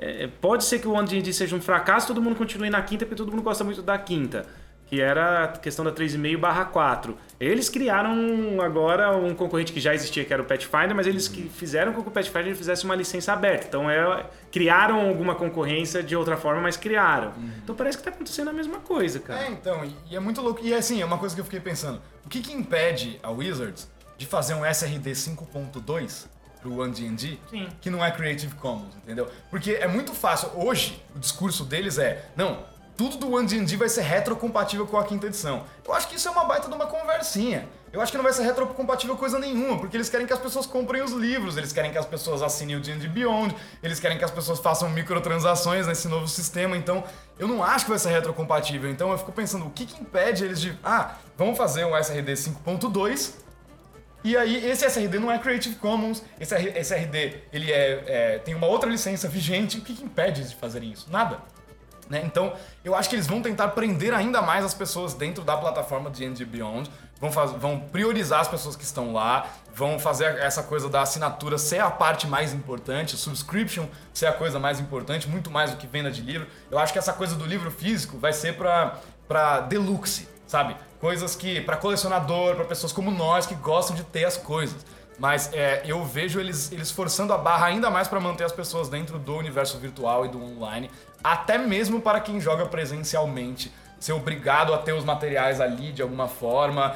é, é, pode ser que o One D&D seja um fracasso, todo mundo continue na quinta, porque todo mundo gosta muito da quinta. Que era a questão da 3,5 barra 4. Eles criaram agora um concorrente que já existia, que era o Pathfinder, mas eles que fizeram com que o Pathfinder fizesse uma licença aberta. Então, é, criaram alguma concorrência de outra forma, mas criaram. Então, parece que tá acontecendo a mesma coisa, cara. É, então, e, e é muito louco. E assim, é uma coisa que eu fiquei pensando. O que que impede a Wizards de fazer um SRD 5.2 pro Sim. que não é Creative Commons, entendeu? Porque é muito fácil. Hoje, o discurso deles é, não, tudo do One D&D vai ser retrocompatível com a quinta edição. Eu acho que isso é uma baita de uma conversinha. Eu acho que não vai ser retrocompatível coisa nenhuma, porque eles querem que as pessoas comprem os livros, eles querem que as pessoas assinem o D&D Beyond, eles querem que as pessoas façam microtransações nesse novo sistema, então eu não acho que vai ser retrocompatível. Então eu fico pensando, o que que impede eles de, ah, vamos fazer um SRD 5.2 e aí, esse SRD não é Creative Commons, esse SRD ele é, é- tem uma outra licença vigente. O que, que impede de fazerem isso? Nada. Né? Então, eu acho que eles vão tentar prender ainda mais as pessoas dentro da plataforma de D&D Beyond, vão, faz- vão priorizar as pessoas que estão lá, vão fazer essa coisa da assinatura ser a parte mais importante, subscription ser a coisa mais importante, muito mais do que venda de livro. Eu acho que essa coisa do livro físico vai ser pra deluxe, sabe? Coisas que, pra colecionador, pra pessoas como nós que gostam de ter as coisas. Mas é, eu vejo eles, eles forçando a barra ainda mais para manter as pessoas dentro do universo virtual e do online, até mesmo para quem joga presencialmente, ser obrigado a ter os materiais ali de alguma forma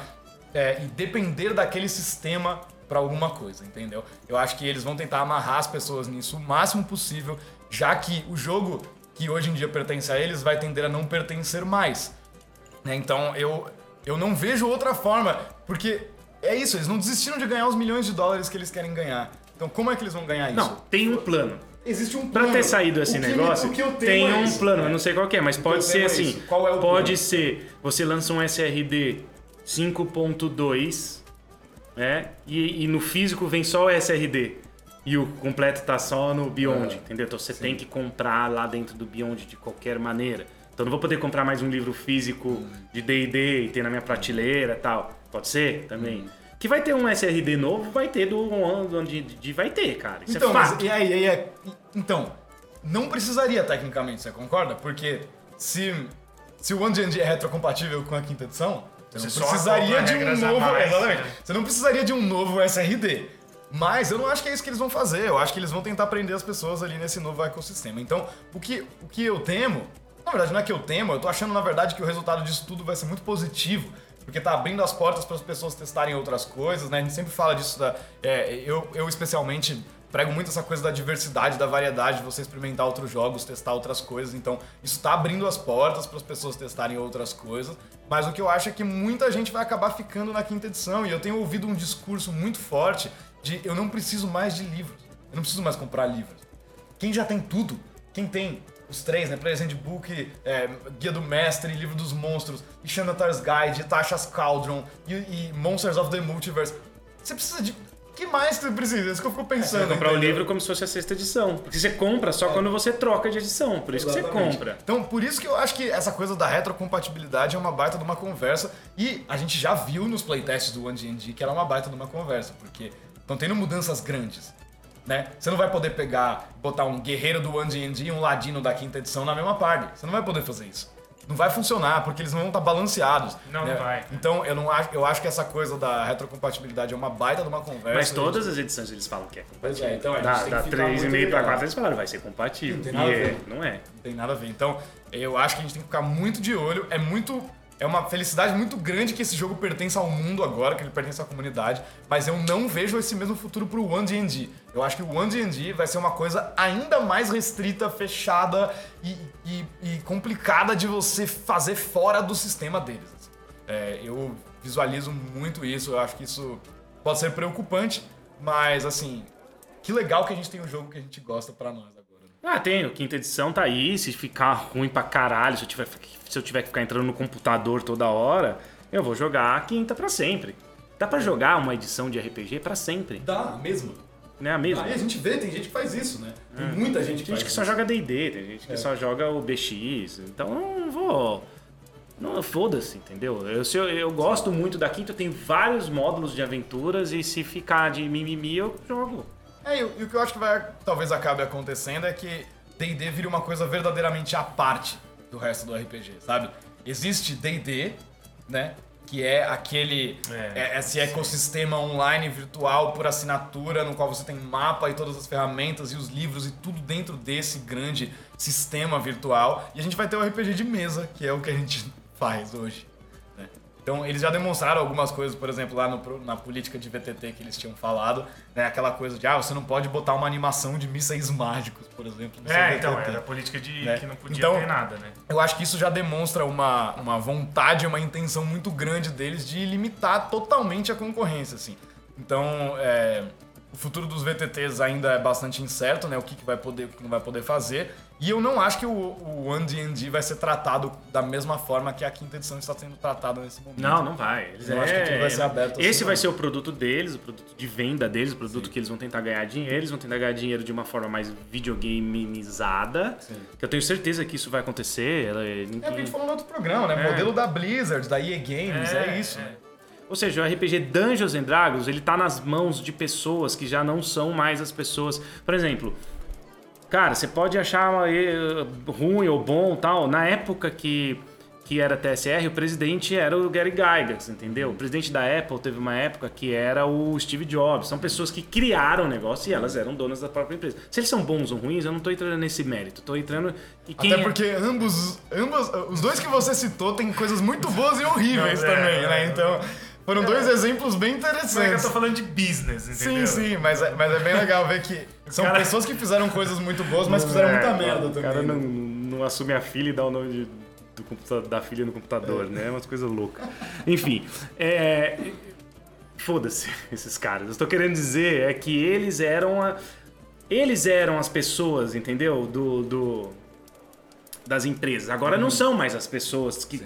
é, e depender daquele sistema para alguma coisa, entendeu? Eu acho que eles vão tentar amarrar as pessoas nisso o máximo possível, já que o jogo que hoje em dia pertence a eles vai tender a não pertencer mais. Né? Então eu, eu não vejo outra forma, porque é isso, eles não desistiram de ganhar os milhões de dólares que eles querem ganhar. Então como é que eles vão ganhar isso? Não, tem um plano. existe um Pra plano. ter saído esse O que- negócio, o que eu tenho tem é um isso, plano. né? Eu não sei qual que é, mas que pode ser é assim. isso. Qual é o pode plano? ser, você lança um SRD 5.2, né? E, e no físico vem só o SRD. E o completo tá só no Beyond, É, entendeu? Então você tem que comprar lá dentro do Beyond de qualquer maneira. Então eu não vou poder comprar mais um livro físico de D&D e ter na minha prateleira e tal. Pode ser também. Hum. Que vai ter um SRD novo, vai ter do onde de, vai ter, cara. Isso Então, é mas fato. e aí, e aí é- então, não precisaria tecnicamente, você concorda? Porque se, se o One D&D é retrocompatível com a quinta edição, você não Você precisaria de um novo, mais, exatamente. né? Você não precisaria de um novo SRD. Mas eu não acho que é isso que eles vão fazer. Eu acho que eles vão tentar prender as pessoas ali nesse novo ecossistema. Então, o que, o que eu temo, na verdade não é que eu temo, eu tô achando na verdade que o resultado disso tudo vai ser muito positivo. Porque tá abrindo as portas para as pessoas testarem outras coisas, né? A gente sempre fala disso da. é, eu, eu especialmente prego muito essa coisa da diversidade, da variedade, de você experimentar outros jogos, testar outras coisas. Então, isso tá abrindo as portas para as pessoas testarem outras coisas. Mas o que eu acho é que muita gente vai acabar ficando na quinta edição. E eu tenho ouvido um discurso muito forte de eu não preciso mais de livros. Eu não preciso mais comprar livros. Quem já tem tudo, quem tem os três, né? Present Book, é, Guia do Mestre, Livro dos Monstros, e Xanatar's Guide, Tasha's Cauldron e, e Monsters of the Multiverse. Você precisa de. O que mais você precisa? É isso que eu fico Você pensando. vai comprar o livro como se fosse a sexta edição. Porque você compra só quando você troca de edição. Por isso que você Exatamente. compra. Então, por isso que eu acho que essa coisa da retrocompatibilidade é uma baita de uma conversa. E a gente já viu nos playtests do One D&D que ela é uma baita de uma conversa, porque estão tendo mudanças grandes. Né? Você não vai poder pegar, botar um guerreiro do One D&D e um ladino da quinta edição na mesma party. Você não vai poder fazer isso. não vai funcionar, porque eles não vão estar balanceados. Não, né? não vai. Então eu não acho, eu acho que essa coisa da retrocompatibilidade é uma baita de uma conversa. Mas todas as edições eles falam que é Pois compatível. é, então a gente da, ficar 3,5 muito pra ligado. 4 eles falaram, vai ser compatível. Não tem E nada a é, ver. não é. Não tem nada a ver. Então, eu acho que a gente tem que ficar muito de olho. É muito. É uma felicidade muito grande que esse jogo pertença ao mundo agora, que ele pertence à comunidade, mas eu não vejo esse mesmo futuro pro One D&D. Eu acho que o One D&D vai ser uma coisa ainda mais restrita, fechada e, e- e complicada de você fazer fora do sistema deles. É, eu visualizo muito isso, eu acho que isso pode ser preocupante, mas assim, que legal que a gente tem um jogo que a gente gosta pra nós? Ah, tem, quinta edição tá aí. Se ficar ruim pra caralho, se eu tiver, se eu tiver que ficar entrando no computador toda hora, eu vou jogar a quinta pra sempre. Dá pra jogar uma edição de RPG pra sempre, Dá, mesmo. não é a mesma? Aí a gente vê, tem gente que faz isso, né? Tem muita gente que Tem gente que só joga D&D, tem gente que só joga o BX, então eu não vou... Não, foda-se, entendeu? Eu, se eu, eu gosto muito da quinta, eu tenho vários módulos de aventuras e se ficar de mimimi, eu jogo. É, e, o- e o que eu acho que vai, talvez acabe acontecendo é que D&D vire uma coisa verdadeiramente à parte do resto do RPG, sabe? Existe D&D, né? Que é aquele, É, é- esse ecossistema online virtual por assinatura, no qual você tem mapa e todas as ferramentas e os livros e tudo dentro desse grande sistema virtual. E a gente vai ter o RPG de mesa, que é o que a gente faz hoje. Então, eles já demonstraram algumas coisas, por exemplo, lá no na política de VTT que eles tinham falado, né? Aquela coisa de, ah, você não pode botar uma animação de mísseis mágicos, por exemplo, É, então, era a política de Né? que não podia Então- ter nada, né? Eu acho que isso já demonstra uma, uma vontade, uma intenção muito grande deles de limitar totalmente a concorrência, assim. Então, é, o futuro dos VTTs ainda é bastante incerto, né? O que, que vai poder, o que não vai poder fazer. E eu não acho que o, o One D&D vai ser tratado da mesma forma que a quinta edição está sendo tratada nesse momento. Não, não vai. Eles Eu é... acho que tudo vai ser aberto Esse assim, vai não. ser o produto deles, o produto de venda deles, o produto que eles vão tentar ganhar dinheiro. Eles vão tentar ganhar dinheiro de uma forma mais videogameizada. Que eu tenho certeza que isso vai acontecer. Ela, É o que a gente falou no outro programa, né? É. Modelo da Blizzard, da EA Games, é, É, isso, é. né? Ou seja, o RPG Dungeons and Dragons, ele tá nas mãos de pessoas que já não são mais as pessoas. Por exemplo, cara, você pode achar eh, ruim ou bom tal. Na época que, que era TSR, o presidente era o Gary Gygax, entendeu? O presidente da Apple teve uma época que era o Steve Jobs. São pessoas que criaram o negócio e elas eram donas da própria empresa. Se eles são bons ou ruins, eu não tô entrando nesse mérito. Tô entrando... Até é- porque ambos, ambos, os dois que você citou têm coisas muito boas e horríveis é, também, é, né? é. Então, foram dois exemplos bem Mas é que eu interessantes. tô falando de business, Sim, entendeu? sim, mas é, mas é bem legal ver que são cara- pessoas que fizeram coisas muito boas, mas fizeram É, muita merda O também. cara né? não, não assume a filha e dá o nome de- do da filha no computador, né? Umas coisas loucas. Enfim, é, foda-se esses caras. Eu estou querendo dizer é que eles eram a- eles eram as pessoas, entendeu? Do, do- das empresas. Agora Uhum. não são mais as pessoas que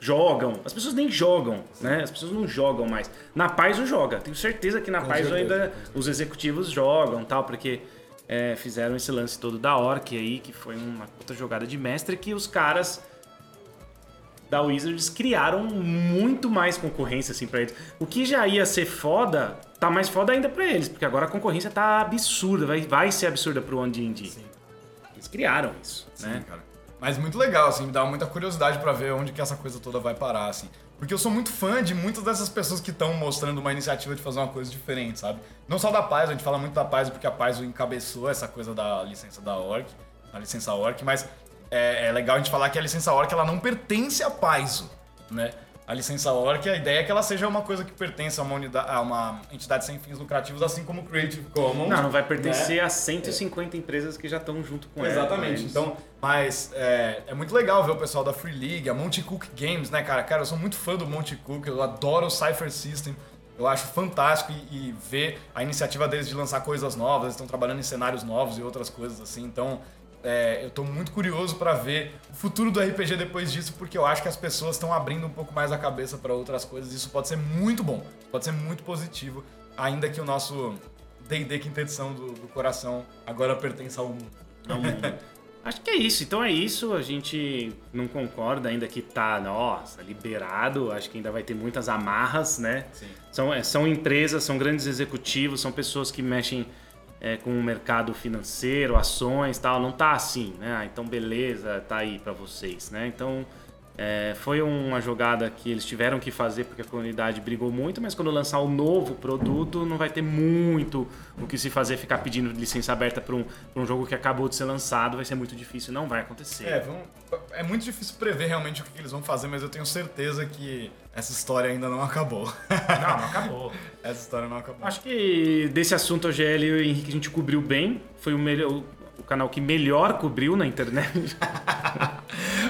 jogam. As pessoas nem jogam, né? As pessoas não jogam mais. Na Paz o joga. Tenho certeza que na Paz ainda os executivos jogam, tal, porque é, fizeram esse lance todo da Orc aí, que foi uma puta jogada de mestre que os caras da Wizards criaram muito mais concorrência assim para eles. O que já ia ser foda, tá mais foda ainda para eles, porque agora a concorrência tá absurda, vai, vai ser absurda pro One D&D. Eles criaram isso, né? Sim, cara. Mas muito legal, assim, me dá muita curiosidade pra ver onde que essa coisa toda vai parar, assim. Porque eu sou muito fã de muitas dessas pessoas que estão mostrando uma iniciativa de fazer uma coisa diferente, sabe? Não só da Paz, a gente fala muito da Paz porque a Paz encabeçou essa coisa da licença da Orc, a licença Orc, mas é, é legal a gente falar que a licença Orc ela não pertence à Paizo, né? A licença Orc, a ideia é que ela seja uma coisa que pertence a uma, unidade, a uma entidade sem fins lucrativos, assim como o Creative Commons. Não, não vai né? pertencer a 150 empresas que já estão junto com ela. Exatamente. né? Então, mas é, é muito legal ver o pessoal da Free League, a Monte Cook Games, né, cara? Cara, eu sou muito fã do Monte Cook, eu adoro o Cypher System. Eu acho fantástico e, e ver a iniciativa deles de lançar coisas novas, eles estão trabalhando em cenários novos e outras coisas assim. Então, é, eu tô muito curioso pra ver o futuro do RPG depois disso, porque eu acho que as pessoas estão abrindo um pouco mais a cabeça pra outras coisas. Isso pode ser muito bom, pode ser muito positivo, ainda que o nosso D&D quinta edição do, do coração agora pertença ao mundo. Ao mundo. Acho que é isso. Então é isso. A gente não concorda ainda que tá, nossa, liberado. Acho que ainda vai ter muitas amarras, né? Sim. São, é, são empresas, são grandes executivos, são pessoas que mexem é, com o mercado financeiro, ações tal. Não tá assim, né? Ah, então beleza, tá aí pra vocês, né? Então É, foi uma jogada que eles tiveram que fazer porque a comunidade brigou muito, mas quando lançar o novo produto não vai ter muito o que se fazer ficar pedindo licença aberta para um, pra um jogo que acabou de ser lançado, vai ser muito difícil, não vai acontecer. É, vamos- é muito difícil prever realmente o que eles vão fazer, mas eu tenho certeza que essa história ainda não acabou. Não, não acabou. essa história não acabou. Acho que desse assunto a GL e o Henrique a gente cobriu bem, foi o, melhor, o- canal que melhor cobriu na internet.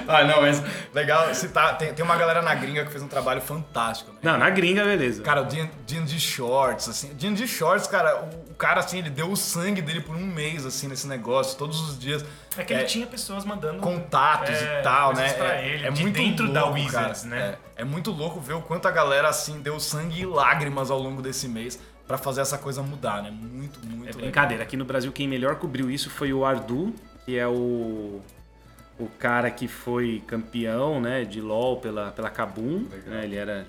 Ah, não, mas legal citar. Tem, tem uma galera na gringa que fez um trabalho fantástico, né? Não, na gringa, beleza. Cara, o D&D Shorts, assim, D&D Shorts, cara, o, o cara, assim, ele deu o sangue dele por um mês, assim, nesse negócio, todos os dias. É que ele tinha pessoas mandando contatos é, e tal, né? Pra é, ele, é de muito dentro louco, da Wizards, cara. né? É, é muito louco ver o quanto a galera, assim, deu sangue e lágrimas ao longo desse mês pra fazer essa coisa mudar, né? Muito, muito É legal. brincadeira. Aqui no Brasil, quem melhor cobriu isso foi o Ardu, que é o, o cara que foi campeão né, de LoL pela, pela Kabum. né, ele era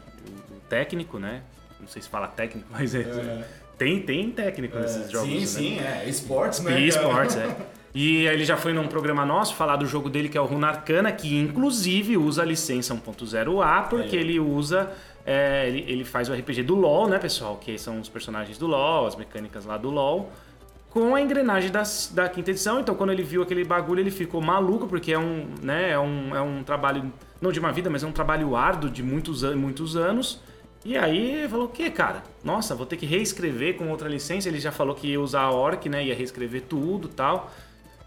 o, técnico, né? Não sei se fala técnico, mas é. Tem, tem técnico nesses jogos. sim, né? sim, é. Esportes, né? Esportes, é. E ele já foi num programa nosso falar do jogo dele que é o Runa Arcana, que inclusive usa a licença 1.0A, porque ele usa. é, ele, ele faz o RPG do LoL, né, pessoal? Que são os personagens do LoL, as mecânicas lá do LoL. Com a engrenagem da, da quinta edição, então quando ele viu aquele bagulho, ele ficou maluco, porque é um, né, é um, é um trabalho, não de uma vida, mas é um trabalho árduo de muitos, an- muitos anos. E aí falou, o que, cara? Nossa, vou ter que reescrever com outra licença. Ele já falou que ia usar a Orc, né? Ia reescrever tudo e tal.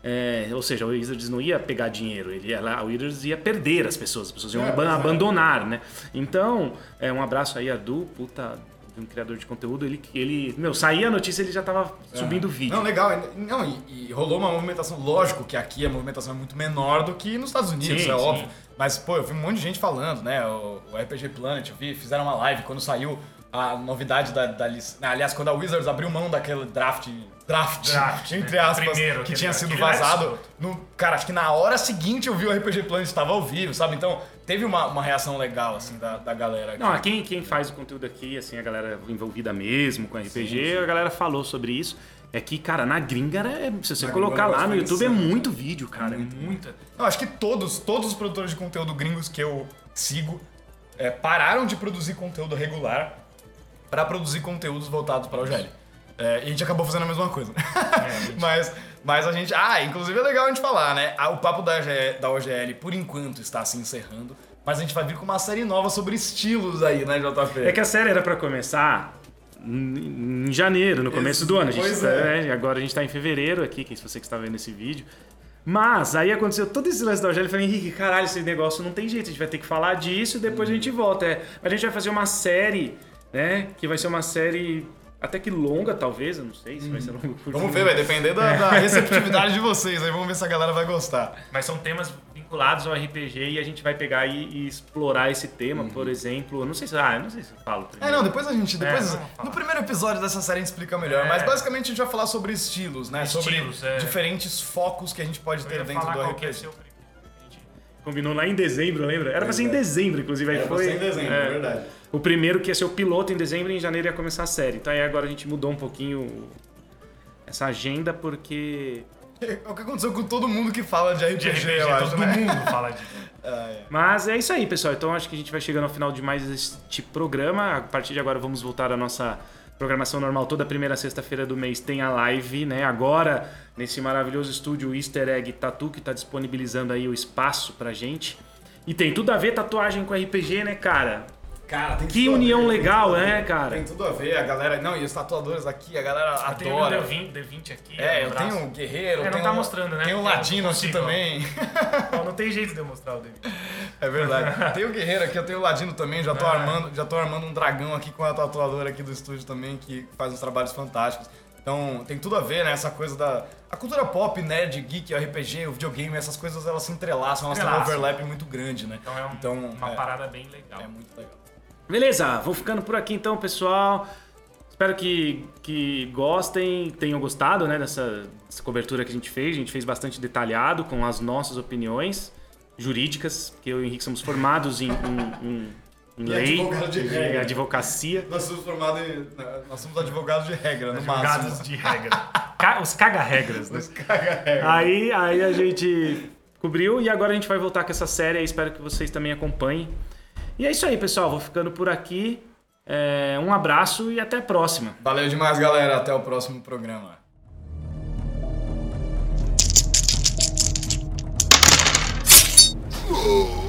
É, ou seja, o Wizards não ia pegar dinheiro, ele ia lá, o Wizards ia perder as pessoas, as pessoas iam É, exato. abandonar, né? Então, é, um abraço aí a Du, puta, de um criador de conteúdo, ele, ele meu, saía a notícia ele já tava subindo o vídeo. Não, legal. Não, e, e rolou uma movimentação. Lógico que aqui a movimentação é muito menor do que nos Estados Unidos, Sim, é sim. óbvio. Mas, pô, eu vi um monte de gente falando, né? O, o RPG Planet, eu vi, fizeram uma live quando saiu a novidade da, da lic- Aliás, quando a Wizards abriu mão daquele draft. Draft, Draft, entre né? aspas, Primeiro, que tinha sido aquele lá é vazado. No, cara, acho que na hora seguinte eu vi o RPG Planet estava ao vivo, sabe? Então teve uma, uma reação legal, assim, da, da galera. aqui. Não, quem, quem faz o conteúdo aqui, assim, a galera envolvida mesmo com RPG, a galera falou sobre isso. É que, cara, na gringa, é, se você Na colocar lá no YouTube, é muito vídeo, cara. Muita. Não, acho que todos, todos os produtores de conteúdo gringos que eu sigo é, pararam de produzir conteúdo regular para produzir conteúdos voltados para o OGL. É, e a gente acabou fazendo a mesma coisa. mas, mas a gente. Ah, inclusive é legal a gente falar, né? O papo da, OGL, da OGL, por enquanto, está se encerrando. Mas a gente vai vir com uma série nova sobre estilos aí, né, JP? É que a série era pra começar em janeiro, no começo do ano. A gente pois tá- é. é, agora a gente tá em fevereiro aqui, que se você que está vendo esse vídeo. Mas aí aconteceu todo esse lance da OGL, eu falei, Henrique, caralho, esse negócio não tem jeito, a gente vai ter que falar disso e depois a gente volta. É, a gente vai fazer uma série, né, que vai ser uma série até que longa, talvez, eu não sei se vai ser longa. curta. Vamos ver, vai depender da, da receptividade de vocês. Aí vamos ver se a galera vai gostar. Mas são temas vinculados ao RPG e a gente vai pegar e, e explorar esse tema, por exemplo. Eu não sei se. Ah, eu não sei se eu falo. É, não, depois a gente. Depois, falar. no primeiro episódio dessa série a gente explica melhor. É. Mas basicamente a gente vai falar sobre estilos, né? Estilos, sobre é. diferentes focos que a gente pode Eu ter ia dentro falar do ia RPG. primeiro. Combinou lá em dezembro, lembra? Era pra ser em é. dezembro, inclusive. Aí Era pra foi. ser em dezembro, é. é verdade. O primeiro que ia ser o piloto em dezembro e em janeiro ia começar a série. Então aí agora a gente mudou um pouquinho essa agenda porque. É o que aconteceu com todo mundo que fala de RPG, De RPG, eu acho, todo né? mundo fala disso. Ah, é. Mas é isso aí, pessoal. Então acho que a gente vai chegando ao final de mais este programa. A partir de agora vamos voltar à nossa programação normal. Toda primeira sexta-feira do mês tem a live, né? Agora, nesse maravilhoso estúdio Easter Egg Tatu, que está disponibilizando aí o espaço pra gente. E tem tudo a ver tatuagem com RPG, né, cara? Cara, tem Que união ver, tem legal, tudo a né, ver. cara? Tem tudo a ver, a galera. Não, e os tatuadores aqui, a galera Tem o adora. D20, D20 aqui. É, um eu abraço. tenho o Guerreiro, É, não tá o- mostrando, né? Tem o Eu Ladino aqui também. Ó, Não tem jeito de eu mostrar o D20. É verdade. Tem o Guerreiro aqui, eu tenho o Ladino também, já tô, Ah. armando, já tô armando um dragão aqui com a tatuadora aqui do estúdio também, que faz uns trabalhos fantásticos. Então tem tudo a ver, né? Essa coisa da. A cultura pop, nerd, geek, RPG, o videogame, essas coisas elas se entrelaçam, elas têm um overlap muito grande, né? Então é um- Então, uma é, parada bem legal. é muito legal. Beleza, vou ficando por aqui então, pessoal. Espero que, que gostem, tenham gostado né, dessa, dessa cobertura que a gente fez. A gente fez bastante detalhado com as nossas opiniões jurídicas, porque eu e o Henrique somos formados em, em- em- em lei, de em regra. advocacia. Nós somos formados em. Nós somos advogados de regra, no Jogadas máximo. de regra. Os caga-regras, né? Caga regra. Aí, aí a gente cobriu e agora a gente vai voltar com essa série. Espero que vocês também acompanhem. E é isso aí, pessoal. Vou ficando por aqui. É, um abraço e até a próxima. Valeu demais, galera. Até o próximo programa. Oh.